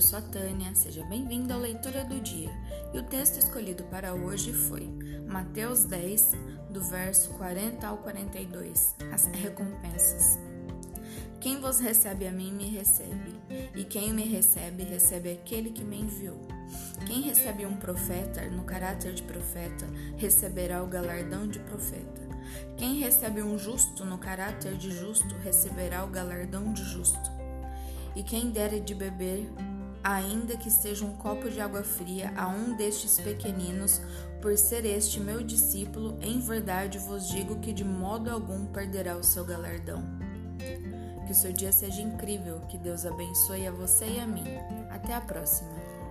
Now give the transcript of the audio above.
sou a Tânia, seja bem-vindo à leitura do dia. E o texto escolhido para hoje foi Mateus 10, do verso 40 ao 42, as recompensas. Quem vos recebe a mim, me recebe, e quem me recebe, recebe aquele que me enviou. Quem recebe um profeta, no caráter de profeta, receberá o galardão de profeta. Quem recebe um justo, no caráter de justo, receberá o galardão de justo. E quem der de beber, ainda que seja um copo de água fria, a um destes pequeninos, por ser este meu discípulo, em verdade vos digo que de modo algum perderá o seu galardão. Que o seu dia seja incrível, que Deus abençoe a você e a mim. Até a próxima.